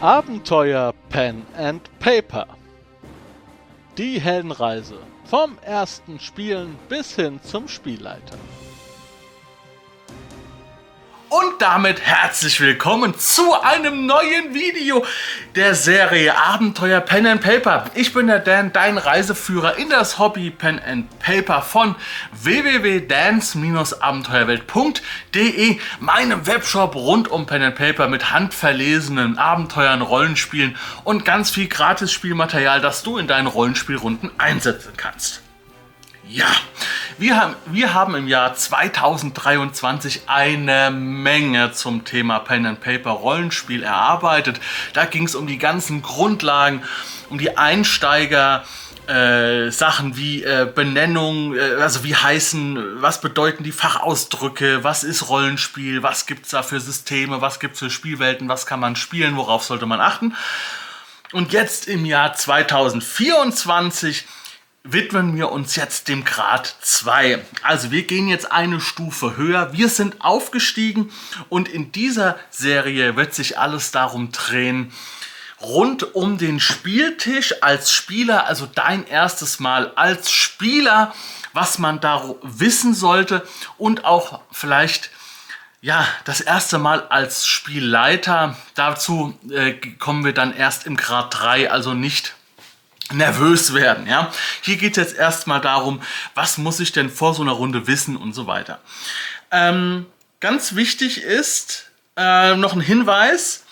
Abenteuer Pen and Paper. Die Heldenreise vom ersten Spielen bis hin zum Spielleiter. Und damit herzlich willkommen zu einem neuen Video der Serie Abenteuer Pen and Paper. Ich bin der Dan, dein Reiseführer in das Hobby Pen and Paper von www.dance-abenteuerwelt.de, meinem Webshop rund um Pen and Paper mit handverlesenen Abenteuern, Rollenspielen und ganz viel Gratis-Spielmaterial, das du in deinen Rollenspielrunden einsetzen kannst. Ja, wir haben, wir haben im Jahr 2023 eine Menge zum Thema Pen and Paper Rollenspiel erarbeitet. Da ging es um die ganzen Grundlagen, um die Einsteiger. Äh, Sachen wie äh, Benennung, äh, also wie heißen, was bedeuten die Fachausdrücke, was ist Rollenspiel, was gibt es da für Systeme, was gibt es für Spielwelten, was kann man spielen, worauf sollte man achten. Und jetzt im Jahr 2024 widmen wir uns jetzt dem Grad 2. Also wir gehen jetzt eine Stufe höher. Wir sind aufgestiegen und in dieser Serie wird sich alles darum drehen, rund um den Spieltisch als Spieler, also dein erstes Mal als Spieler, was man da wissen sollte und auch vielleicht ja, das erste Mal als Spielleiter. Dazu äh, kommen wir dann erst im Grad 3, also nicht nervös werden. Ja? Hier geht es jetzt erstmal darum, was muss ich denn vor so einer Runde wissen und so weiter. Ähm, ganz wichtig ist äh, noch ein Hinweis,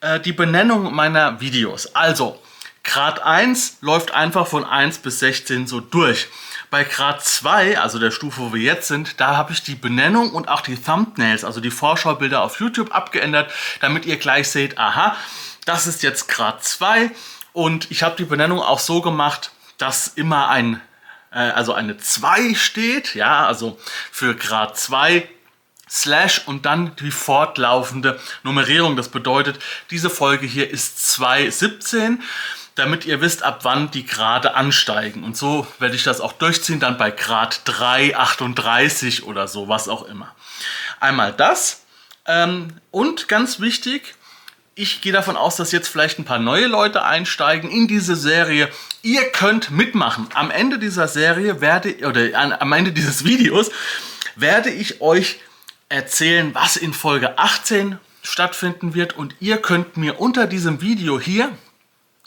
äh, die Benennung meiner Videos. Also, Grad 1 läuft einfach von 1 bis 16 so durch. Bei Grad 2, also der Stufe, wo wir jetzt sind, da habe ich die Benennung und auch die Thumbnails, also die Vorschaubilder auf YouTube abgeändert, damit ihr gleich seht, aha, das ist jetzt Grad 2 und ich habe die Benennung auch so gemacht, dass immer ein, äh, also eine 2 steht, ja, also für Grad 2 Slash und dann die fortlaufende Nummerierung. Das bedeutet, diese Folge hier ist 2.17, damit ihr wisst, ab wann die Grade ansteigen. Und so werde ich das auch durchziehen, dann bei Grad 3,38 oder so, was auch immer. Einmal das. Ähm, und ganz wichtig, ich gehe davon aus, dass jetzt vielleicht ein paar neue Leute einsteigen in diese Serie. Ihr könnt mitmachen. Am Ende dieser Serie werde oder am Ende dieses Videos werde ich euch erzählen, was in Folge 18 stattfinden wird und ihr könnt mir unter diesem Video hier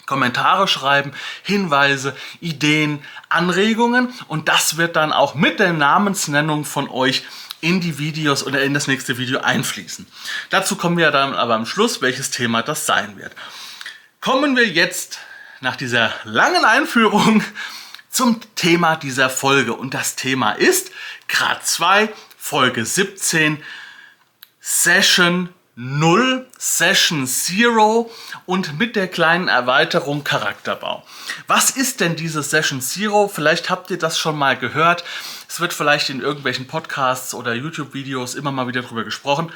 Kommentare schreiben, Hinweise, Ideen, Anregungen und das wird dann auch mit der Namensnennung von euch in die Videos oder in das nächste Video einfließen. Dazu kommen wir dann aber am Schluss, welches Thema das sein wird. Kommen wir jetzt nach dieser langen Einführung zum Thema dieser Folge. Und das Thema ist Grad 2, Folge 17, Session 0, Session 0 und mit der kleinen Erweiterung Charakterbau. Was ist denn diese Session 0? Vielleicht habt ihr das schon mal gehört. Es wird vielleicht in irgendwelchen Podcasts oder YouTube-Videos immer mal wieder drüber gesprochen.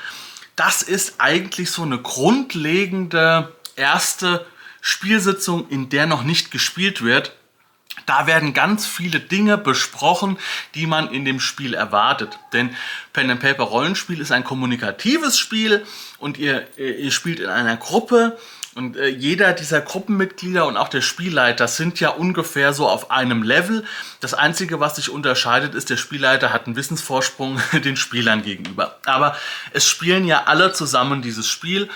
Das ist eigentlich so eine grundlegende erste Spielsitzung, in der noch nicht gespielt wird. Da werden ganz viele Dinge besprochen, die man in dem Spiel erwartet. Denn Pen and Paper Rollenspiel ist ein kommunikatives Spiel und ihr, ihr spielt in einer Gruppe und äh, jeder dieser Gruppenmitglieder und auch der Spielleiter sind ja ungefähr so auf einem Level. Das Einzige, was sich unterscheidet, ist, der Spielleiter hat einen Wissensvorsprung den Spielern gegenüber. Aber es spielen ja alle zusammen dieses Spiel.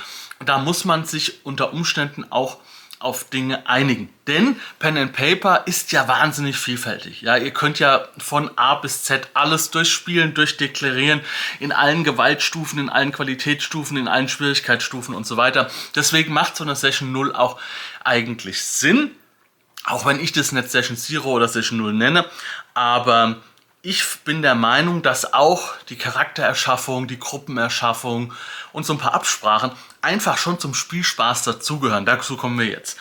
Da muss man sich unter Umständen auch auf Dinge einigen. Denn Pen and Paper ist ja wahnsinnig vielfältig. Ja, ihr könnt ja von A bis Z alles durchspielen, durchdeklarieren, in allen Gewaltstufen, in allen Qualitätsstufen, in allen Schwierigkeitsstufen und so weiter. Deswegen macht so eine Session 0 auch eigentlich Sinn. Auch wenn ich das nicht Session 0 oder Session 0 nenne. Aber ich bin der Meinung, dass auch die Charaktererschaffung, die Gruppenerschaffung und so ein paar Absprachen einfach schon zum Spielspaß dazugehören. Dazu kommen wir jetzt.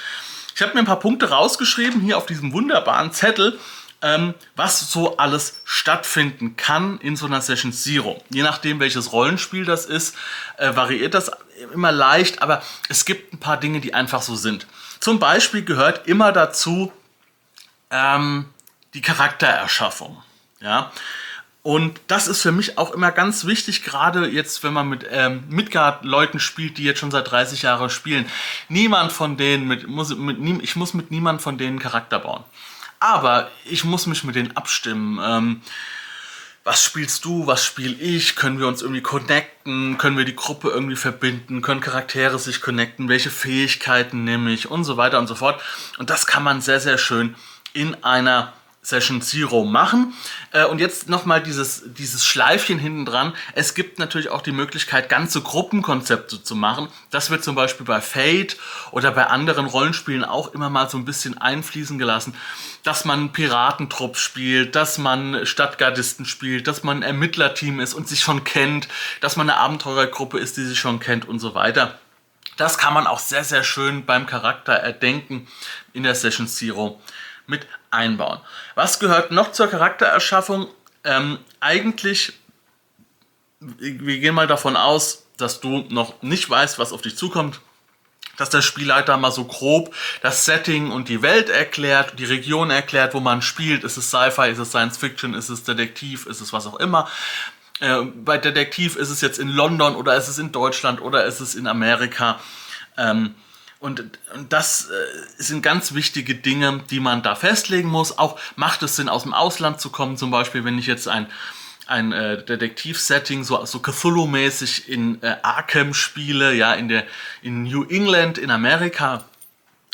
Ich habe mir ein paar Punkte rausgeschrieben hier auf diesem wunderbaren Zettel, ähm, was so alles stattfinden kann in so einer Session Zero. Je nachdem, welches Rollenspiel das ist, äh, variiert das immer leicht, aber es gibt ein paar Dinge, die einfach so sind. Zum Beispiel gehört immer dazu ähm, die Charaktererschaffung. Ja? Und das ist für mich auch immer ganz wichtig, gerade jetzt, wenn man mit ähm, Midgard-Leuten spielt, die jetzt schon seit 30 Jahren spielen. Niemand von denen, mit, muss, mit, ich muss mit niemand von denen Charakter bauen. Aber ich muss mich mit denen abstimmen. Ähm, was spielst du, was spiel ich? Können wir uns irgendwie connecten? Können wir die Gruppe irgendwie verbinden? Können Charaktere sich connecten? Welche Fähigkeiten nehme ich? Und so weiter und so fort. Und das kann man sehr, sehr schön in einer Session Zero machen. Äh, und jetzt nochmal dieses, dieses Schleifchen hinten dran. Es gibt natürlich auch die Möglichkeit, ganze Gruppenkonzepte zu machen. Das wird zum Beispiel bei Fate oder bei anderen Rollenspielen auch immer mal so ein bisschen einfließen gelassen, dass man Piratentrupp spielt, dass man Stadtgardisten spielt, dass man Ermittlerteam ist und sich schon kennt, dass man eine Abenteurergruppe ist, die sich schon kennt und so weiter. Das kann man auch sehr, sehr schön beim Charakter erdenken in der Session Zero mit einbauen. Was gehört noch zur Charaktererschaffung? Ähm, eigentlich, wir gehen mal davon aus, dass du noch nicht weißt, was auf dich zukommt, dass der Spielleiter mal so grob das Setting und die Welt erklärt, die Region erklärt, wo man spielt. Ist es Sci-Fi, ist es Science Fiction, ist es Detektiv, ist es was auch immer. Äh, bei Detektiv ist es jetzt in London oder ist es in Deutschland oder ist es in Amerika. Ähm, und, und das äh, sind ganz wichtige Dinge, die man da festlegen muss. Auch macht es Sinn, aus dem Ausland zu kommen, zum Beispiel, wenn ich jetzt ein, ein äh, Detektiv-Setting, so, so Cthulhu-mäßig in äh, Arkham spiele, ja, in, der, in New England, in Amerika.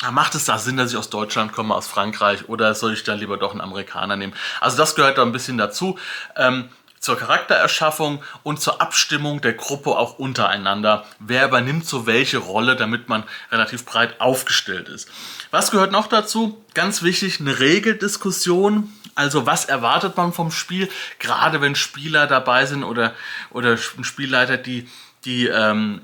Macht es da Sinn, dass ich aus Deutschland komme, aus Frankreich, oder soll ich da lieber doch einen Amerikaner nehmen? Also das gehört da ein bisschen dazu. Ähm, zur Charaktererschaffung und zur Abstimmung der Gruppe auch untereinander. Wer übernimmt so welche Rolle, damit man relativ breit aufgestellt ist. Was gehört noch dazu? Ganz wichtig, eine Regeldiskussion. Also was erwartet man vom Spiel? Gerade wenn Spieler dabei sind oder, oder Spielleiter, die, die ähm,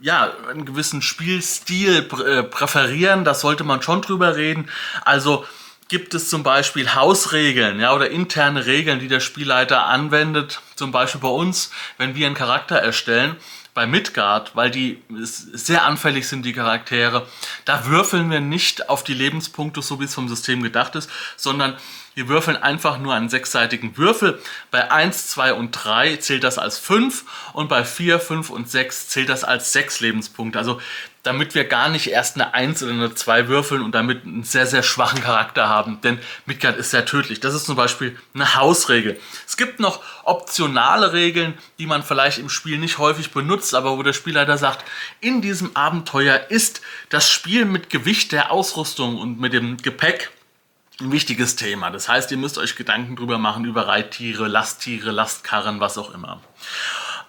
ja, einen gewissen Spielstil äh, präferieren, das sollte man schon drüber reden. Also gibt es zum Beispiel Hausregeln ja, oder interne Regeln, die der Spielleiter anwendet. Zum Beispiel bei uns, wenn wir einen Charakter erstellen, bei Midgard, weil die sehr anfällig sind, die Charaktere, da würfeln wir nicht auf die Lebenspunkte, so wie es vom System gedacht ist, sondern wir würfeln einfach nur einen sechsseitigen Würfel. Bei 1, 2 und 3 zählt das als 5 und bei 4, 5 und 6 zählt das als 6 Lebenspunkte. Also damit wir gar nicht erst eine 1 oder eine 2 würfeln und damit einen sehr, sehr schwachen Charakter haben. Denn Midgard ist sehr tödlich. Das ist zum Beispiel eine Hausregel. Es gibt noch optionale Regeln, die man vielleicht im Spiel nicht häufig benutzt, aber wo der Spielleiter sagt, in diesem Abenteuer ist das Spiel mit Gewicht der Ausrüstung und mit dem Gepäck ein wichtiges Thema. Das heißt, ihr müsst euch Gedanken drüber machen über Reittiere, Lasttiere, Lastkarren, was auch immer.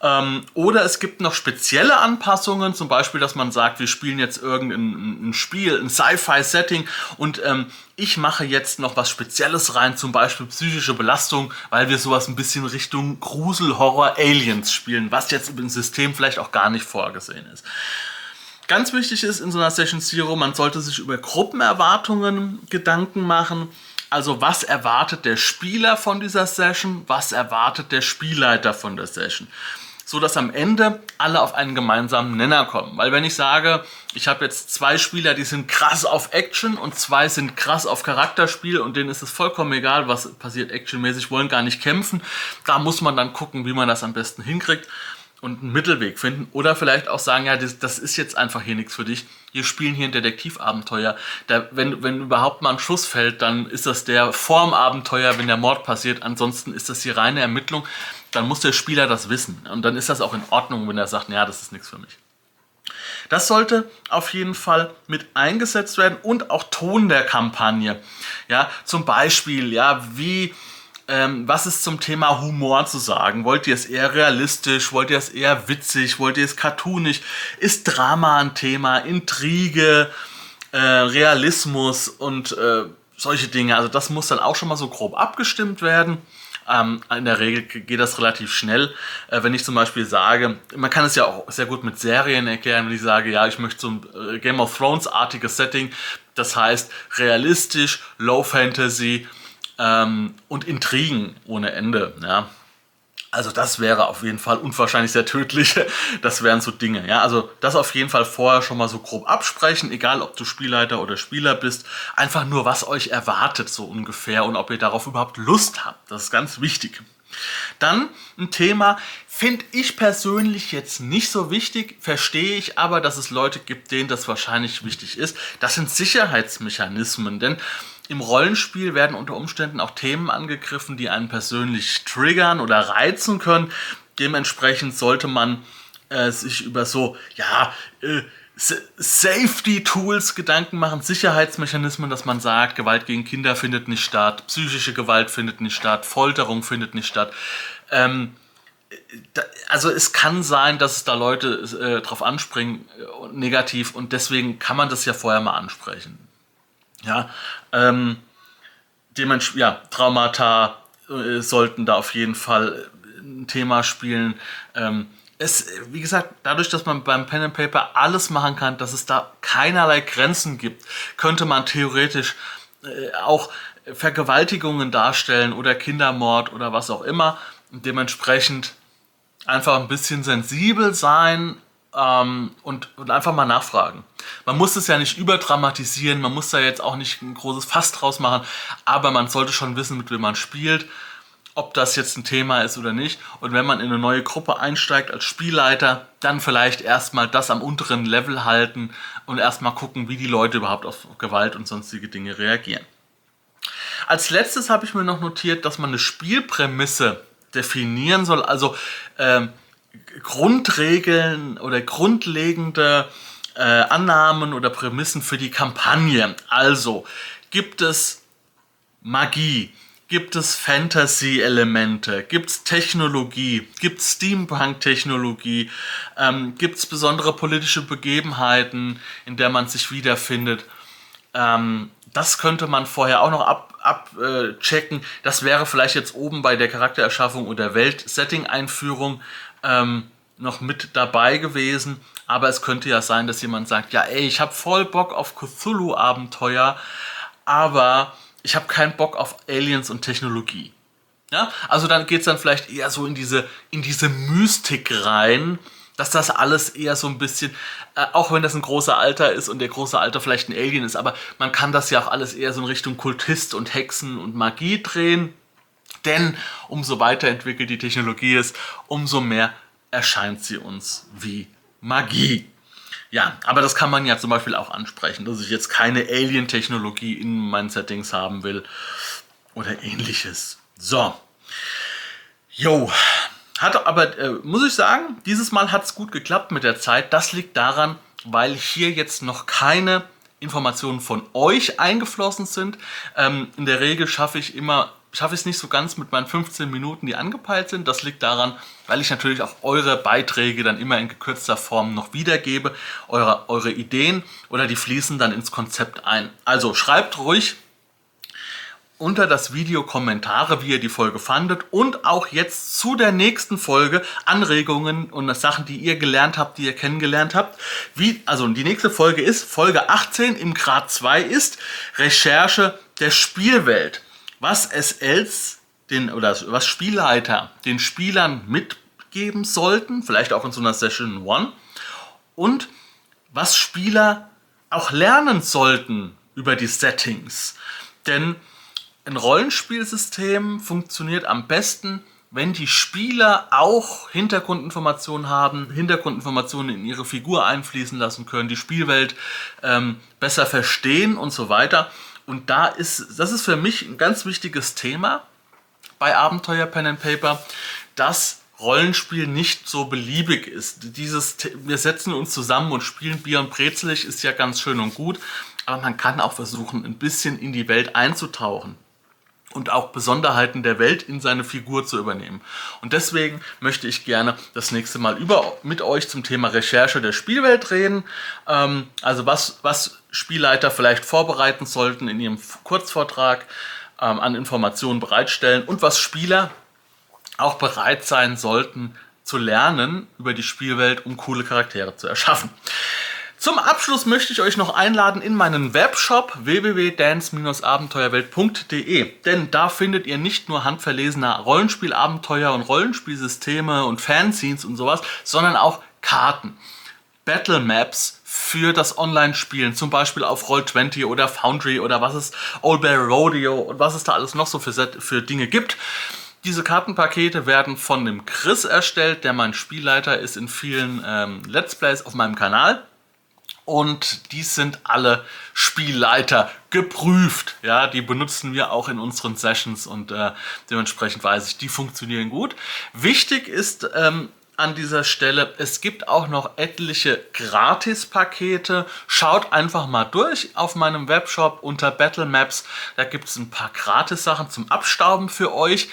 Ähm, oder es gibt noch spezielle Anpassungen, zum Beispiel, dass man sagt, wir spielen jetzt irgendein ein Spiel, ein Sci-Fi-Setting und ähm, ich mache jetzt noch was Spezielles rein, zum Beispiel psychische Belastung, weil wir sowas ein bisschen Richtung Grusel, Horror, Aliens spielen, was jetzt im System vielleicht auch gar nicht vorgesehen ist. Ganz wichtig ist in so einer Session Zero, man sollte sich über Gruppenerwartungen Gedanken machen. Also was erwartet der Spieler von dieser Session, was erwartet der Spielleiter von der Session so dass am Ende alle auf einen gemeinsamen Nenner kommen. Weil wenn ich sage, ich habe jetzt zwei Spieler, die sind krass auf Action und zwei sind krass auf Charakterspiel und denen ist es vollkommen egal, was passiert actionmäßig, wollen gar nicht kämpfen, da muss man dann gucken, wie man das am besten hinkriegt und einen Mittelweg finden. Oder vielleicht auch sagen, ja, das, das ist jetzt einfach hier nichts für dich. Wir spielen hier ein Detektivabenteuer. Da, wenn, wenn überhaupt mal ein Schuss fällt, dann ist das der Formabenteuer, wenn der Mord passiert. Ansonsten ist das hier reine Ermittlung dann muss der Spieler das wissen. Und dann ist das auch in Ordnung, wenn er sagt, ja, das ist nichts für mich. Das sollte auf jeden Fall mit eingesetzt werden und auch Ton der Kampagne. Ja, zum Beispiel, ja, wie, ähm, was ist zum Thema Humor zu sagen? Wollt ihr es eher realistisch? Wollt ihr es eher witzig? Wollt ihr es cartoonig? Ist Drama ein Thema? Intrige, äh, Realismus und äh, solche Dinge? Also das muss dann auch schon mal so grob abgestimmt werden. Ähm, in der Regel geht das relativ schnell. Äh, wenn ich zum Beispiel sage, man kann es ja auch sehr gut mit Serien erklären, wenn ich sage, ja, ich möchte so ein äh, Game of Thrones-artiges Setting. Das heißt realistisch, Low Fantasy ähm, und Intrigen ohne Ende. Ja. Also das wäre auf jeden Fall unwahrscheinlich sehr tödlich. Das wären so Dinge. Ja, also das auf jeden Fall vorher schon mal so grob absprechen, egal ob du Spielleiter oder Spieler bist. Einfach nur, was euch erwartet so ungefähr und ob ihr darauf überhaupt Lust habt. Das ist ganz wichtig. Dann ein Thema, finde ich persönlich jetzt nicht so wichtig, verstehe ich aber, dass es Leute gibt, denen das wahrscheinlich wichtig ist. Das sind Sicherheitsmechanismen, denn im Rollenspiel werden unter Umständen auch Themen angegriffen, die einen persönlich triggern oder reizen können. Dementsprechend sollte man äh, sich über so, ja, äh, Safety-Tools Gedanken machen, Sicherheitsmechanismen, dass man sagt, Gewalt gegen Kinder findet nicht statt, psychische Gewalt findet nicht statt, Folterung findet nicht statt. Ähm, da, also es kann sein, dass es da Leute äh, drauf anspringen, äh, negativ, und deswegen kann man das ja vorher mal ansprechen. Ja, ähm, dementsprechend, ja, Traumata äh, sollten da auf jeden Fall ein Thema spielen. Ähm, es, wie gesagt, dadurch, dass man beim Pen and Paper alles machen kann, dass es da keinerlei Grenzen gibt, könnte man theoretisch äh, auch Vergewaltigungen darstellen oder Kindermord oder was auch immer. Und dementsprechend einfach ein bisschen sensibel sein ähm, und, und einfach mal nachfragen. Man muss es ja nicht überdramatisieren, man muss da jetzt auch nicht ein großes Fass draus machen, aber man sollte schon wissen, mit wem man spielt ob das jetzt ein Thema ist oder nicht. Und wenn man in eine neue Gruppe einsteigt als Spielleiter, dann vielleicht erstmal das am unteren Level halten und erstmal gucken, wie die Leute überhaupt auf Gewalt und sonstige Dinge reagieren. Als letztes habe ich mir noch notiert, dass man eine Spielprämisse definieren soll, also ähm, Grundregeln oder grundlegende äh, Annahmen oder Prämissen für die Kampagne. Also gibt es Magie, Gibt es Fantasy-Elemente? Gibt es Technologie? Gibt es Steampunk-Technologie? Ähm, Gibt es besondere politische Begebenheiten, in der man sich wiederfindet? Ähm, das könnte man vorher auch noch abchecken. Ab, äh, das wäre vielleicht jetzt oben bei der Charaktererschaffung oder Welt-Setting-Einführung ähm, noch mit dabei gewesen. Aber es könnte ja sein, dass jemand sagt, ja ey, ich habe voll Bock auf Cthulhu-Abenteuer, aber ich habe keinen Bock auf Aliens und Technologie. Ja? Also dann geht es dann vielleicht eher so in diese, in diese Mystik rein, dass das alles eher so ein bisschen, äh, auch wenn das ein großer Alter ist und der große Alter vielleicht ein Alien ist, aber man kann das ja auch alles eher so in Richtung Kultist und Hexen und Magie drehen. Denn umso weiterentwickelt die Technologie ist, umso mehr erscheint sie uns wie Magie. Ja, aber das kann man ja zum Beispiel auch ansprechen, dass ich jetzt keine Alien-Technologie in meinen Settings haben will oder ähnliches. So. Jo. Hat aber, äh, muss ich sagen, dieses Mal hat es gut geklappt mit der Zeit. Das liegt daran, weil hier jetzt noch keine Informationen von euch eingeflossen sind. Ähm, in der Regel schaffe ich immer schaffe ich es nicht so ganz mit meinen 15 Minuten, die angepeilt sind. Das liegt daran, weil ich natürlich auch eure Beiträge dann immer in gekürzter Form noch wiedergebe, eure, eure Ideen oder die fließen dann ins Konzept ein. Also schreibt ruhig unter das Video Kommentare, wie ihr die Folge fandet und auch jetzt zu der nächsten Folge Anregungen und Sachen, die ihr gelernt habt, die ihr kennengelernt habt. Wie, also die nächste Folge ist Folge 18 im Grad 2 ist Recherche der Spielwelt was SLs den, oder was Spielleiter den Spielern mitgeben sollten, vielleicht auch in so einer Session 1, und was Spieler auch lernen sollten über die Settings. Denn ein Rollenspielsystem funktioniert am besten, wenn die Spieler auch Hintergrundinformationen haben, Hintergrundinformationen in ihre Figur einfließen lassen können, die Spielwelt ähm, besser verstehen und so weiter. Und da ist, das ist für mich ein ganz wichtiges Thema bei Abenteuer Pen and Paper, dass Rollenspiel nicht so beliebig ist. Dieses, wir setzen uns zusammen und spielen Bier und Brezelig ist ja ganz schön und gut, aber man kann auch versuchen, ein bisschen in die Welt einzutauchen und auch Besonderheiten der Welt in seine Figur zu übernehmen. Und deswegen möchte ich gerne das nächste Mal über, mit euch zum Thema Recherche der Spielwelt reden. Ähm, also was, was Spielleiter vielleicht vorbereiten sollten in ihrem Kurzvortrag ähm, an Informationen bereitstellen und was Spieler auch bereit sein sollten zu lernen über die Spielwelt, um coole Charaktere zu erschaffen. Zum Abschluss möchte ich euch noch einladen in meinen Webshop www.dance-abenteuerwelt.de, denn da findet ihr nicht nur handverlesene Rollenspielabenteuer und Rollenspielsysteme und Fanscenes und sowas, sondern auch Karten, Battle Maps für das Online-Spielen, zum Beispiel auf Roll20 oder Foundry oder was es, Old Bear Rodeo und was es da alles noch so für, für Dinge gibt. Diese Kartenpakete werden von dem Chris erstellt, der mein Spielleiter ist in vielen ähm, Let's Plays auf meinem Kanal. Und die sind alle Spielleiter geprüft. Ja, die benutzen wir auch in unseren Sessions und äh, dementsprechend weiß ich, die funktionieren gut. Wichtig ist ähm, an dieser Stelle, es gibt auch noch etliche Gratis-Pakete. Schaut einfach mal durch auf meinem Webshop unter Battle Maps. Da gibt es ein paar Gratis-Sachen zum Abstauben für euch.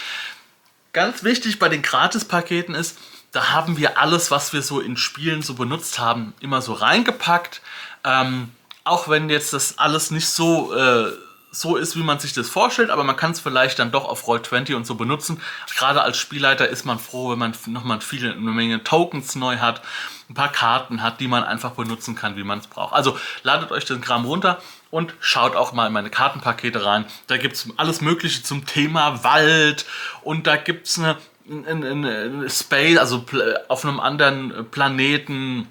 Ganz wichtig bei den Gratis-Paketen ist, da haben wir alles, was wir so in Spielen so benutzt haben, immer so reingepackt. Ähm, auch wenn jetzt das alles nicht so, äh, so ist, wie man sich das vorstellt, aber man kann es vielleicht dann doch auf Roll20 und so benutzen. Gerade als Spielleiter ist man froh, wenn man nochmal viele, eine Menge Tokens neu hat, ein paar Karten hat, die man einfach benutzen kann, wie man es braucht. Also ladet euch den Kram runter und schaut auch mal in meine Kartenpakete rein. Da gibt es alles Mögliche zum Thema Wald und da gibt es eine, eine, eine Space, also auf einem anderen Planeten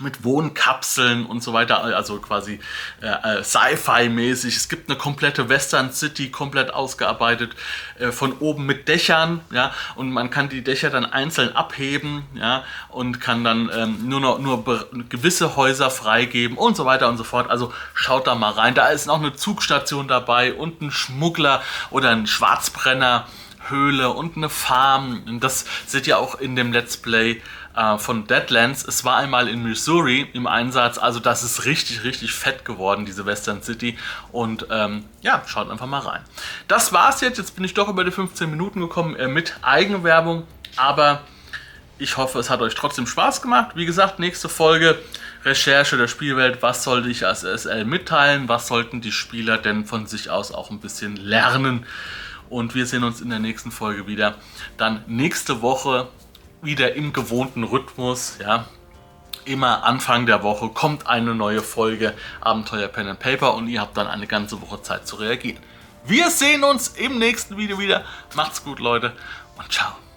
mit Wohnkapseln und so weiter, also quasi äh, äh, Sci-Fi-mäßig. Es gibt eine komplette Western City, komplett ausgearbeitet, äh, von oben mit Dächern, ja, und man kann die Dächer dann einzeln abheben, ja, und kann dann ähm, nur noch nur gewisse Häuser freigeben und so weiter und so fort. Also schaut da mal rein. Da ist noch eine Zugstation dabei und ein Schmuggler oder ein Schwarzbrenner. Höhle und eine Farm. Das seht ihr auch in dem Let's Play äh, von Deadlands. Es war einmal in Missouri im Einsatz, also das ist richtig, richtig fett geworden, diese Western City. Und ähm, ja, schaut einfach mal rein. Das war's jetzt. Jetzt bin ich doch über die 15 Minuten gekommen äh, mit Eigenwerbung, aber ich hoffe, es hat euch trotzdem Spaß gemacht. Wie gesagt, nächste Folge Recherche der Spielwelt. Was sollte ich als SL mitteilen? Was sollten die Spieler denn von sich aus auch ein bisschen lernen? Und wir sehen uns in der nächsten Folge wieder. Dann nächste Woche wieder im gewohnten Rhythmus, ja. Immer Anfang der Woche kommt eine neue Folge Abenteuer Pen and Paper und ihr habt dann eine ganze Woche Zeit zu reagieren. Wir sehen uns im nächsten Video wieder. Macht's gut, Leute, und ciao.